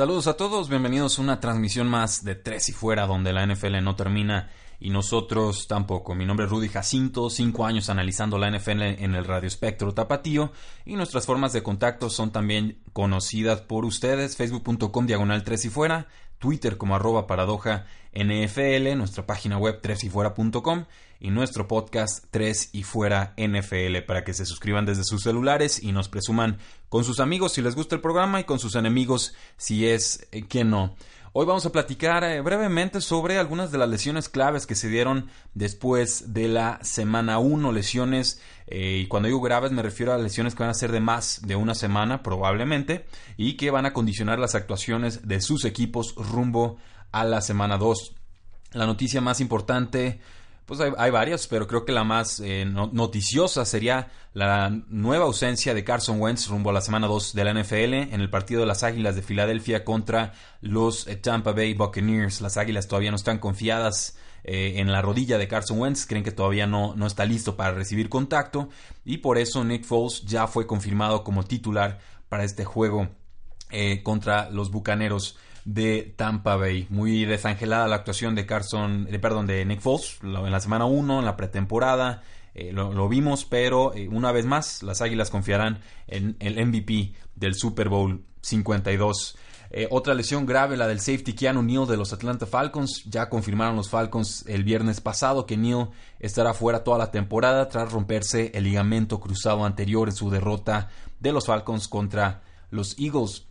Saludos a todos, bienvenidos a una transmisión más de Tres y Fuera, donde la NFL no termina y nosotros tampoco. Mi nombre es Rudy Jacinto, cinco años analizando la NFL en el Radio Espectro Tapatío y nuestras formas de contacto son también conocidas por ustedes, facebook.com diagonal Tres y Fuera, Twitter como arroba paradoja NFL, nuestra página web tresyfuera.com y nuestro podcast 3 y fuera NFL para que se suscriban desde sus celulares y nos presuman con sus amigos si les gusta el programa y con sus enemigos si es eh, que no. Hoy vamos a platicar eh, brevemente sobre algunas de las lesiones claves que se dieron después de la semana 1, lesiones, eh, y cuando digo graves me refiero a lesiones que van a ser de más de una semana probablemente, y que van a condicionar las actuaciones de sus equipos rumbo a la semana 2. La noticia más importante pues hay, varias, pero creo que la más eh, noticiosa sería la nueva ausencia de Carson Wentz rumbo a la semana 2 de la NFL en el partido de las Águilas de Filadelfia contra los eh, Tampa Bay Buccaneers. Las Águilas todavía no están confiadas eh, en la rodilla de Carson Wentz, creen que todavía no, no está listo para recibir contacto y por eso Nick Foles ya fue confirmado como titular para este juego contra los Bucaneros de Tampa Bay. Muy desangelada la actuación de Carson, de, perdón, de Nick Foles en la semana 1, en la pretemporada. Eh, lo, vimos, pero eh, una vez más las Águilas confiarán en el MVP del Super Bowl 52. Eh, otra lesión grave, la del safety Keanu Neal de los Atlanta Falcons. Ya confirmaron los Falcons el viernes pasado que Neal estará fuera toda la temporada tras romperse el ligamento cruzado anterior en su derrota de los Falcons contra los Eagles.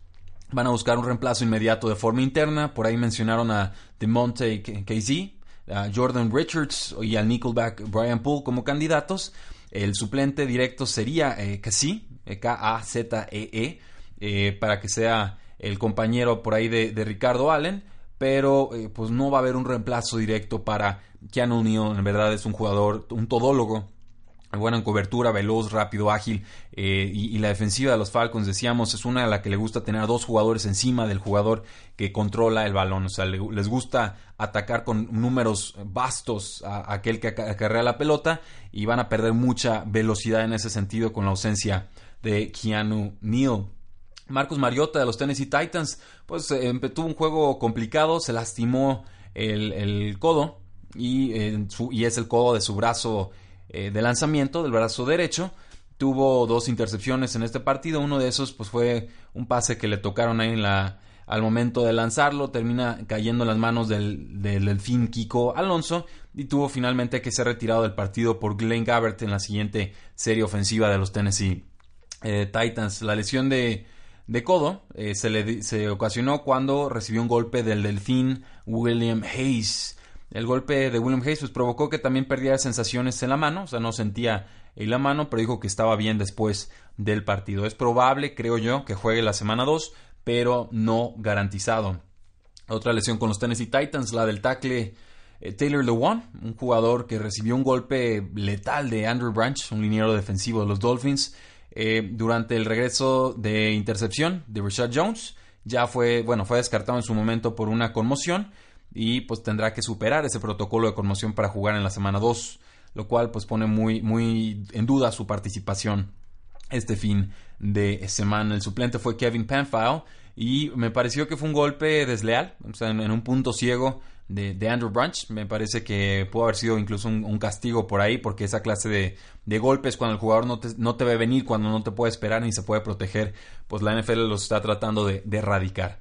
Van a buscar un reemplazo inmediato de forma interna. Por ahí mencionaron a DeMonte KZ, a Jordan Richards y al Nickelback Brian Poole como candidatos. El suplente directo sería eh, K-A-Z-E-E, -E, eh, para que sea el compañero por ahí de, Ricardo Allen. Pero eh, pues no va a haber un reemplazo directo para Keanu Neal. En verdad es un jugador, un todólogo buena en cobertura, veloz, rápido, ágil. Eh, y, la defensiva de los Falcons, decíamos, es una a la que le gusta tener a dos jugadores encima del jugador que controla el balón. O sea, les gusta atacar con números vastos a, aquel que acarrea la pelota y van a perder mucha velocidad en ese sentido con la ausencia de Keanu Neal. Marcus Mariota de los Tennessee Titans, pues eh, tuvo un juego complicado, se lastimó el, codo y, eh, y es el codo de su brazo eh, de lanzamiento del brazo derecho. Tuvo dos intercepciones en este partido. Uno de esos pues, fue un pase que le tocaron ahí en la, al momento de lanzarlo. Termina cayendo en las manos del, del delfín Kiko Alonso. Y tuvo finalmente que ser retirado del partido por Glenn Gabbert en la siguiente serie ofensiva de los Tennessee eh, Titans. La lesión de, de codo eh, se, le, se ocasionó cuando recibió un golpe del delfín William Hayes. El golpe de William Hayes pues, provocó que también perdiera sensaciones en la mano, o sea, no sentía en la mano, pero dijo que estaba bien después del partido. Es probable, creo yo, que juegue la semana 2, pero no garantizado. Otra lesión con los Tennessee Titans, la del tackle eh, Taylor Lewan, un jugador que recibió un golpe letal de Andrew Branch, un liniero defensivo de los Dolphins, eh, durante el regreso de intercepción de Richard Jones. Ya fue, bueno, fue descartado en su momento por una conmoción y pues tendrá que superar ese protocolo de conmoción para jugar en la semana 2, lo cual pues pone muy, muy en duda su participación este fin de semana. El suplente fue Kevin Panfile y me pareció que fue un golpe desleal, o sea, en, un punto ciego de, Andrew Branch. Me parece que pudo haber sido incluso un, castigo por ahí, porque esa clase de, de golpes cuando el jugador no te, no te, ve venir, cuando no te puede esperar ni se puede proteger, pues la NFL los está tratando de erradicar.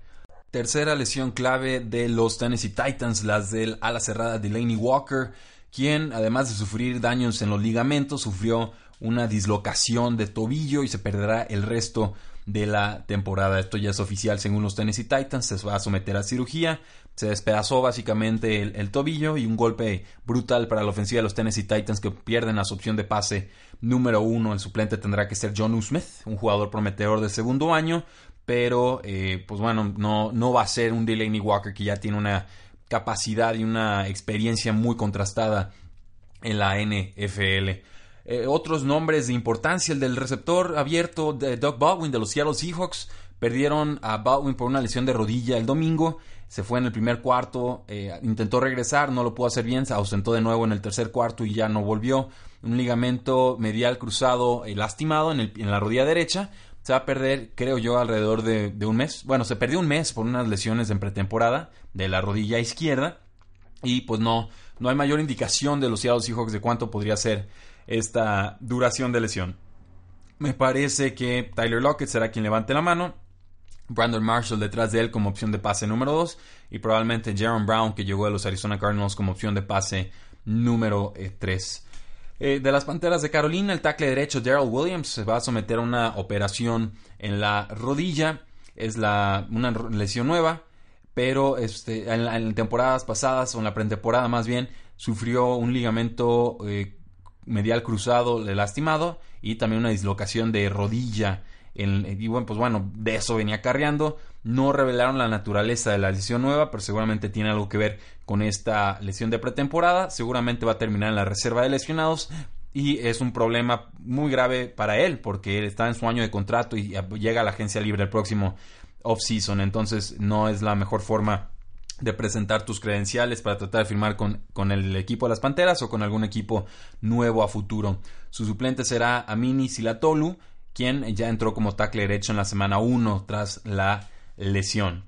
Tercera lesión clave de los Tennessee Titans, las del ala cerrada Delaney Walker, quien además de sufrir daños en los ligamentos, sufrió una dislocación de tobillo y se perderá el resto de la temporada. Esto ya es oficial según los Tennessee Titans, se va a someter a cirugía, se despedazó básicamente el, tobillo y un golpe brutal para la ofensiva de los Tennessee Titans que pierden la opción de pase número uno. El suplente tendrá que ser John Smith, un jugador prometedor de segundo año, pero eh, pues bueno, no, no va a ser un Delaney Walker que ya tiene una capacidad y una experiencia muy contrastada en la NFL. Eh, otros nombres de importancia, el del receptor abierto de Doug Baldwin de los Seattle Seahawks. Perdieron a Baldwin por una lesión de rodilla el domingo. Se fue en el primer cuarto, eh, intentó regresar, no lo pudo hacer bien, se ausentó de nuevo en el tercer cuarto y ya no volvió. Un ligamento medial cruzado lastimado en, la rodilla derecha. Se va a perder, creo yo, alrededor de, un mes. Bueno, se perdió un mes por unas lesiones en pretemporada de la rodilla izquierda. Y pues no, no hay mayor indicación de los Seattle Seahawks de cuánto podría ser esta duración de lesión. Me parece que Tyler Lockett será quien levante la mano. Brandon Marshall detrás de él como opción de pase número 2 y probablemente Jaron Brown que llegó a los Arizona Cardinals como opción de pase número 3. Eh, eh, de las Panteras de Carolina, el tackle derecho Daryl Williams se va a someter a una operación en la rodilla. Es la, una lesión nueva, pero este, en, temporadas pasadas, o en la pretemporada más bien, sufrió un ligamento eh, medial cruzado lastimado y también una dislocación de rodilla. En, y bueno, pues bueno, de eso venía carreando. No revelaron la naturaleza de la lesión nueva, pero seguramente tiene algo que ver con esta lesión de pretemporada. Seguramente va a terminar en la reserva de lesionados. Y es un problema muy grave para él, porque está en su año de contrato y llega a la agencia libre el próximo off-season. Entonces no es la mejor forma de presentar tus credenciales para tratar de firmar con, con, el equipo de las Panteras o con algún equipo nuevo a futuro. Su suplente será Amini Silatolu, quien ya entró como tackle derecho en la semana 1 tras la lesión.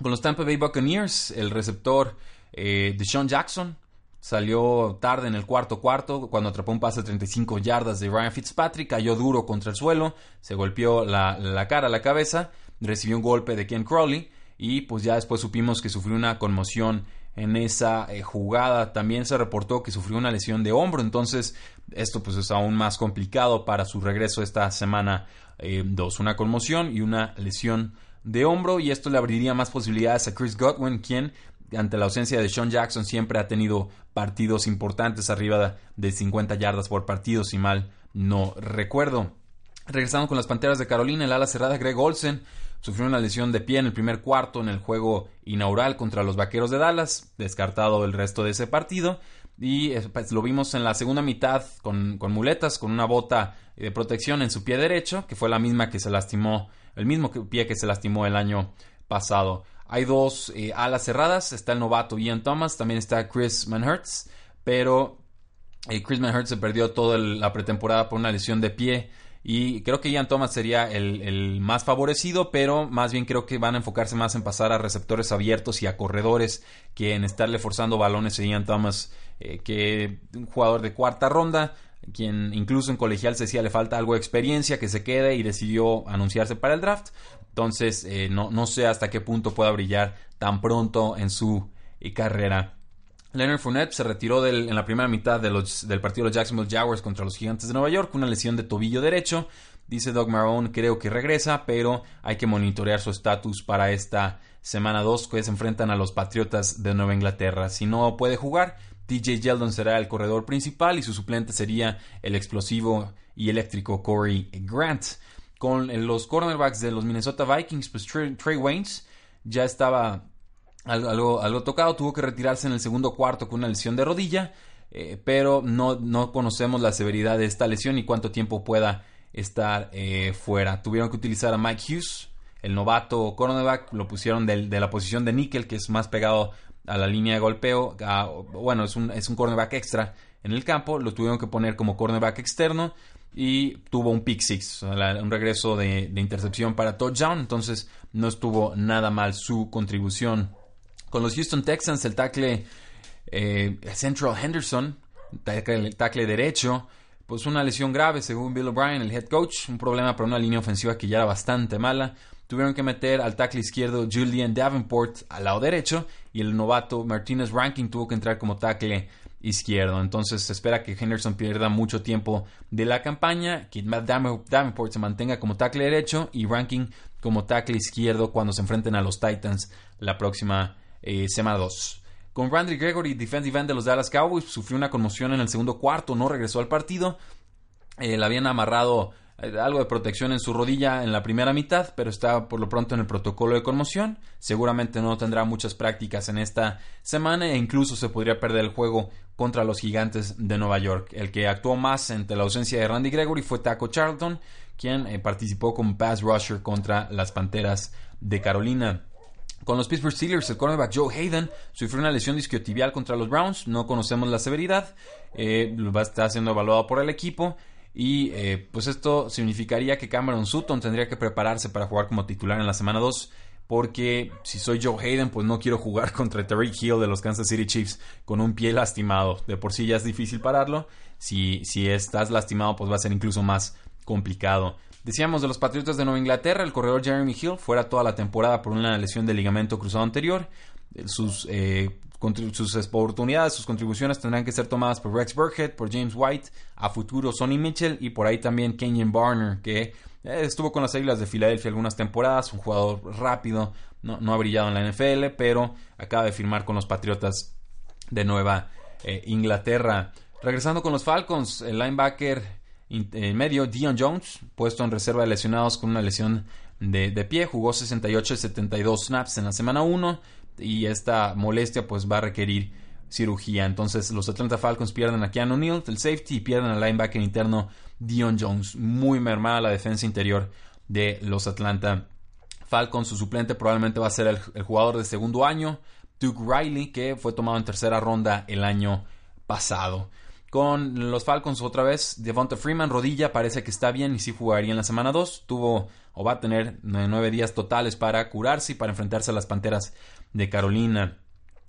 Con los Tampa Bay Buccaneers, el receptor eh, de Sean Jackson salió tarde en el cuarto cuarto cuando atrapó un pase de 35 yardas de Ryan Fitzpatrick, cayó duro contra el suelo, se golpeó la, la cara, la cabeza, recibió un golpe de Ken Crowley y pues ya después supimos que sufrió una conmoción en esa eh, jugada. También se reportó que sufrió una lesión de hombro, entonces esto pues es aún más complicado para su regreso esta semana 2. Eh, una conmoción y una lesión de hombro y esto le abriría más posibilidades a Chris Godwin, quien ante la ausencia de Sean Jackson siempre ha tenido partidos importantes arriba de 50 yardas por partido, si mal no recuerdo. Regresando con las Panteras de Carolina, el ala cerrada Greg Olsen Sufrió una lesión de pie en el primer cuarto en el juego inaugural contra los Vaqueros de Dallas, descartado el resto de ese partido. Y eh, pues, lo vimos en la segunda mitad con, muletas, con una bota de protección en su pie derecho, que fue la misma que se lastimó, el mismo pie que se lastimó el año pasado. Hay dos eh, alas cerradas, está el novato Ian Thomas, también está Chris Manhertz, pero eh, Chris Manhertz se perdió toda la pretemporada por una lesión de pie y creo que Ian Thomas sería el, más favorecido, pero más bien creo que van a enfocarse más en pasar a receptores abiertos y a corredores que en estarle forzando balones a Ian Thomas, eh, que un jugador de cuarta ronda, quien incluso en colegial se decía le falta algo de experiencia, que se quede y decidió anunciarse para el draft. Entonces, eh, no, no sé hasta qué punto pueda brillar tan pronto en su eh, carrera. Leonard Fournette se retiró en la primera mitad del partido de los Jacksonville Jaguars contra los Gigantes de Nueva York, una lesión de tobillo derecho. Dice Doug Marrone, creo que regresa, pero hay que monitorear su estatus para esta semana 2 que se enfrentan a los Patriotas de Nueva Inglaterra. Si no puede jugar, DJ Yeldon será el corredor principal y su suplente sería el explosivo y eléctrico Corey Grant. Con los cornerbacks de los Minnesota Vikings, pues Trey Waynes ya estaba algo, tocado, tuvo que retirarse en el segundo cuarto con una lesión de rodilla, eh, pero no, no, conocemos la severidad de esta lesión y cuánto tiempo pueda estar eh, fuera. Tuvieron que utilizar a Mike Hughes, el novato cornerback, lo pusieron de, la posición de níquel, que es más pegado a la línea de golpeo, bueno, es un, es un cornerback extra en el campo, lo tuvieron que poner como cornerback externo y tuvo un pick six, un regreso de, intercepción para touchdown, entonces no estuvo nada mal su contribución con los Houston Texans, el tackle eh, Central Henderson, tackle, tackle derecho, pues una lesión grave según Bill O'Brien, el head coach, un problema para una línea ofensiva que ya era bastante mala. Tuvieron que meter al tackle izquierdo Julian Davenport al lado derecho y el novato Martinez Ranking tuvo que entrar como tackle izquierdo. Entonces se espera que Henderson pierda mucho tiempo de la campaña, que Davenport se mantenga como tackle derecho y Ranking como tackle izquierdo cuando se enfrenten a los Titans la próxima eh, semana 2. Con Randy Gregory, defensive end de los Dallas Cowboys, sufrió una conmoción en el segundo cuarto, no regresó al partido. Eh, le habían amarrado algo de protección en su rodilla en la primera mitad, pero está por lo pronto en el protocolo de conmoción. Seguramente no tendrá muchas prácticas en esta semana e incluso se podría perder el juego contra los gigantes de Nueva York. El que actuó más entre la ausencia de Randy Gregory fue Taco Charlton, quien eh, participó como pass rusher contra las Panteras de Carolina. Con los Pittsburgh Steelers, el cornerback Joe Hayden sufrió una lesión disquiotibial contra los Browns. No conocemos la severidad. Eh, va a estar siendo evaluado por el equipo. Y eh, pues esto significaría que Cameron Sutton tendría que prepararse para jugar como titular en la semana 2. Porque si soy Joe Hayden, pues no quiero jugar contra Terry Hill de los Kansas City Chiefs con un pie lastimado. De por sí ya es difícil pararlo. Si, si estás lastimado, pues va a ser incluso más complicado. Decíamos de los Patriotas de Nueva Inglaterra, el corredor Jeremy Hill fuera toda la temporada por una lesión de ligamento cruzado anterior. Sus, eh, sus oportunidades, sus contribuciones tendrán que ser tomadas por Rex Burkhead, por James White, a futuro Sonny Mitchell y por ahí también Kenyon Barner, que eh, estuvo con las Águilas de Filadelfia algunas temporadas, un jugador rápido, no, ha brillado en la NFL, pero acaba de firmar con los Patriotas de Nueva eh, Inglaterra. Regresando con los Falcons, el linebacker en medio, Dion Jones, puesto en reserva de lesionados con una lesión de, pie, jugó 68 y 72 snaps en la semana 1 y esta molestia pues va a requerir cirugía. Entonces los Atlanta Falcons pierden a Keanu Neal, el safety, y pierden al linebacker interno Dion Jones. Muy mermada la defensa interior de los Atlanta Falcons. Su suplente probablemente va a ser el, jugador de segundo año, Duke Riley, que fue tomado en tercera ronda el año pasado. Con los Falcons otra vez, Devonta Freeman, rodilla, parece que está bien y sí jugaría en la semana 2. Tuvo o va a tener nueve días totales para curarse y para enfrentarse a las Panteras de Carolina.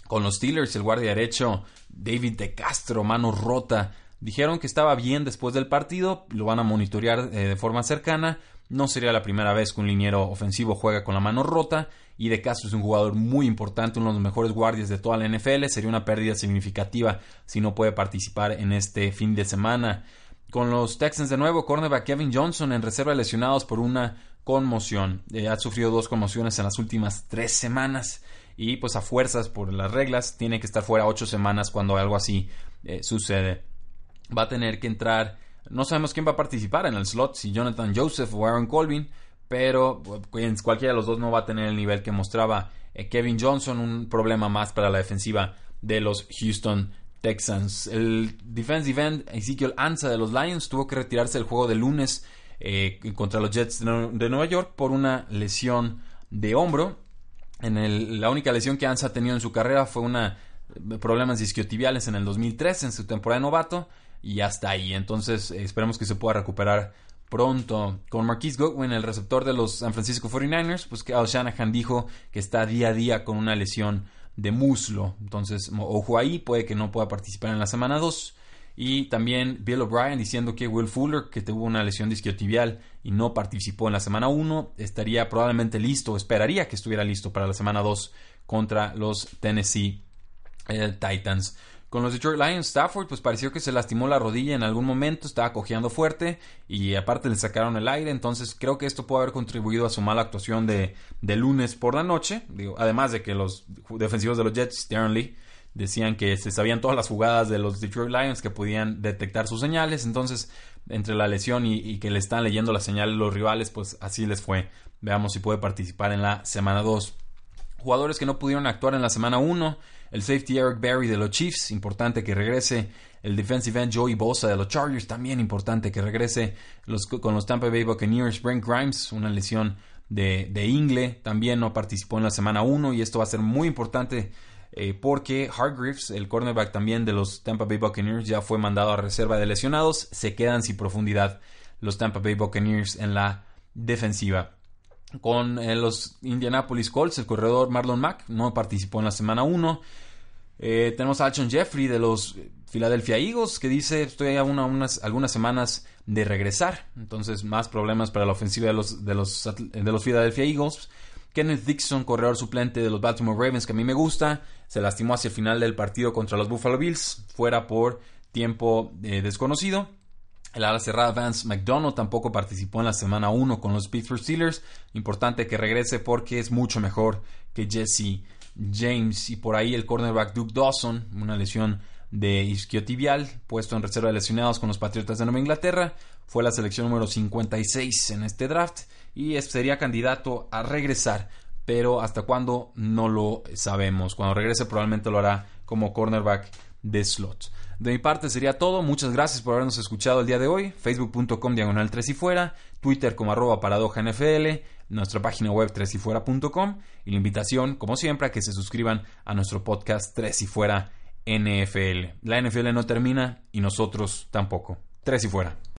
Con los Steelers, el guardia derecho David de Castro, mano rota. Dijeron que estaba bien después del partido, lo van a monitorear eh, de forma cercana. No sería la primera vez que un liniero ofensivo juega con la mano rota y De Castro es un jugador muy importante, uno de los mejores guardias de toda la NFL. Sería una pérdida significativa si no puede participar en este fin de semana. Con los Texans de nuevo, cornerback Kevin Johnson en reserva lesionados por una conmoción. Eh, ha sufrido dos conmociones en las últimas tres semanas y pues a fuerzas por las reglas tiene que estar fuera ocho semanas cuando algo así eh, sucede. Va a tener que entrar, no sabemos quién va a participar en el slot, si Jonathan Joseph o Aaron Colvin, pero cualquiera de los dos no va a tener el nivel que mostraba eh, Kevin Johnson, un problema más para la defensiva de los Houston Texans. El defensive end Ezekiel Ansa de los Lions tuvo que retirarse del juego de lunes eh, contra los Jets de Nueva York por una lesión de hombro. En la única lesión que Ansa ha tenido en su carrera fue una eh, problemas isquiotibiales en el 2003 en su temporada de novato y hasta ahí. Entonces esperemos que se pueda recuperar pronto. Con Marquise Goodwin, el receptor de los San Francisco 49ers, pues que Al Shanahan dijo que está día a día con una lesión de muslo. Entonces, ojo ahí, puede que no pueda participar en la semana 2. Y también Bill O'Brien diciendo que Will Fuller, que tuvo una lesión disquiotibial y no participó en la semana 1, estaría probablemente listo, esperaría que estuviera listo para la semana 2 contra los Tennessee eh, Titans. Con los Detroit Lions, Stafford, pues pareció que se lastimó la rodilla en algún momento, estaba cojeando fuerte y aparte le sacaron el aire, entonces creo que esto puede haber contribuido a su mala actuación de, lunes por la noche. Digo, además de que los defensivos de los Jets, Darren Lee, decían que se sabían todas las jugadas de los Detroit Lions que podían detectar sus señales, entonces entre la lesión y, que le están leyendo las señales los rivales, pues así les fue. Veamos si puede participar en la semana 2. Jugadores que no pudieron actuar en la semana 1 el safety Eric Berry de los Chiefs, importante que regrese. El defensive end Joey Bosa de los Chargers, también importante que regrese. Con los Tampa Bay Buccaneers, Brent Grimes, una lesión de, de ingle, también no participó en la semana 1 y esto va a ser muy importante eh, porque Hargreaves, el cornerback también de los Tampa Bay Buccaneers, ya fue mandado a reserva de lesionados. Se quedan sin profundidad los Tampa Bay Buccaneers en la defensiva. Con eh, los Indianapolis Colts, el corredor Marlon Mack no participó en la semana 1. Eh, tenemos a Alshon Jeffrey de los Philadelphia Eagles que dice estoy a unas, algunas semanas de regresar. Entonces más problemas para la ofensiva de los, de los, de los Philadelphia Eagles. Kenneth Dixon, corredor suplente de los Baltimore Ravens, que a mí me gusta, se lastimó hacia el final del partido contra los Buffalo Bills, fuera por tiempo eh, desconocido. El ala cerrada Vance McDonald tampoco participó en la semana 1 con los Pittsburgh Steelers. Importante que regrese porque es mucho mejor que Jesse James. Y por ahí el cornerback Duke Dawson, una lesión de isquiotibial, puesto en reserva de lesionados con los Patriotas de Nueva Inglaterra. Fue la selección número 56 en este draft y sería candidato a regresar. Pero hasta cuándo no lo sabemos. Cuando regrese probablemente lo hará como cornerback de slot. De mi parte sería todo. Muchas gracias por habernos escuchado el día de hoy. Facebook.com diagonal 3 y fuera. Twitter como arroba paradoja NFL. Nuestra página web 3 y fuera.com. Y la invitación, como siempre, a que se suscriban a nuestro podcast 3 y fuera NFL. La NFL no termina y nosotros tampoco. Tres y fuera.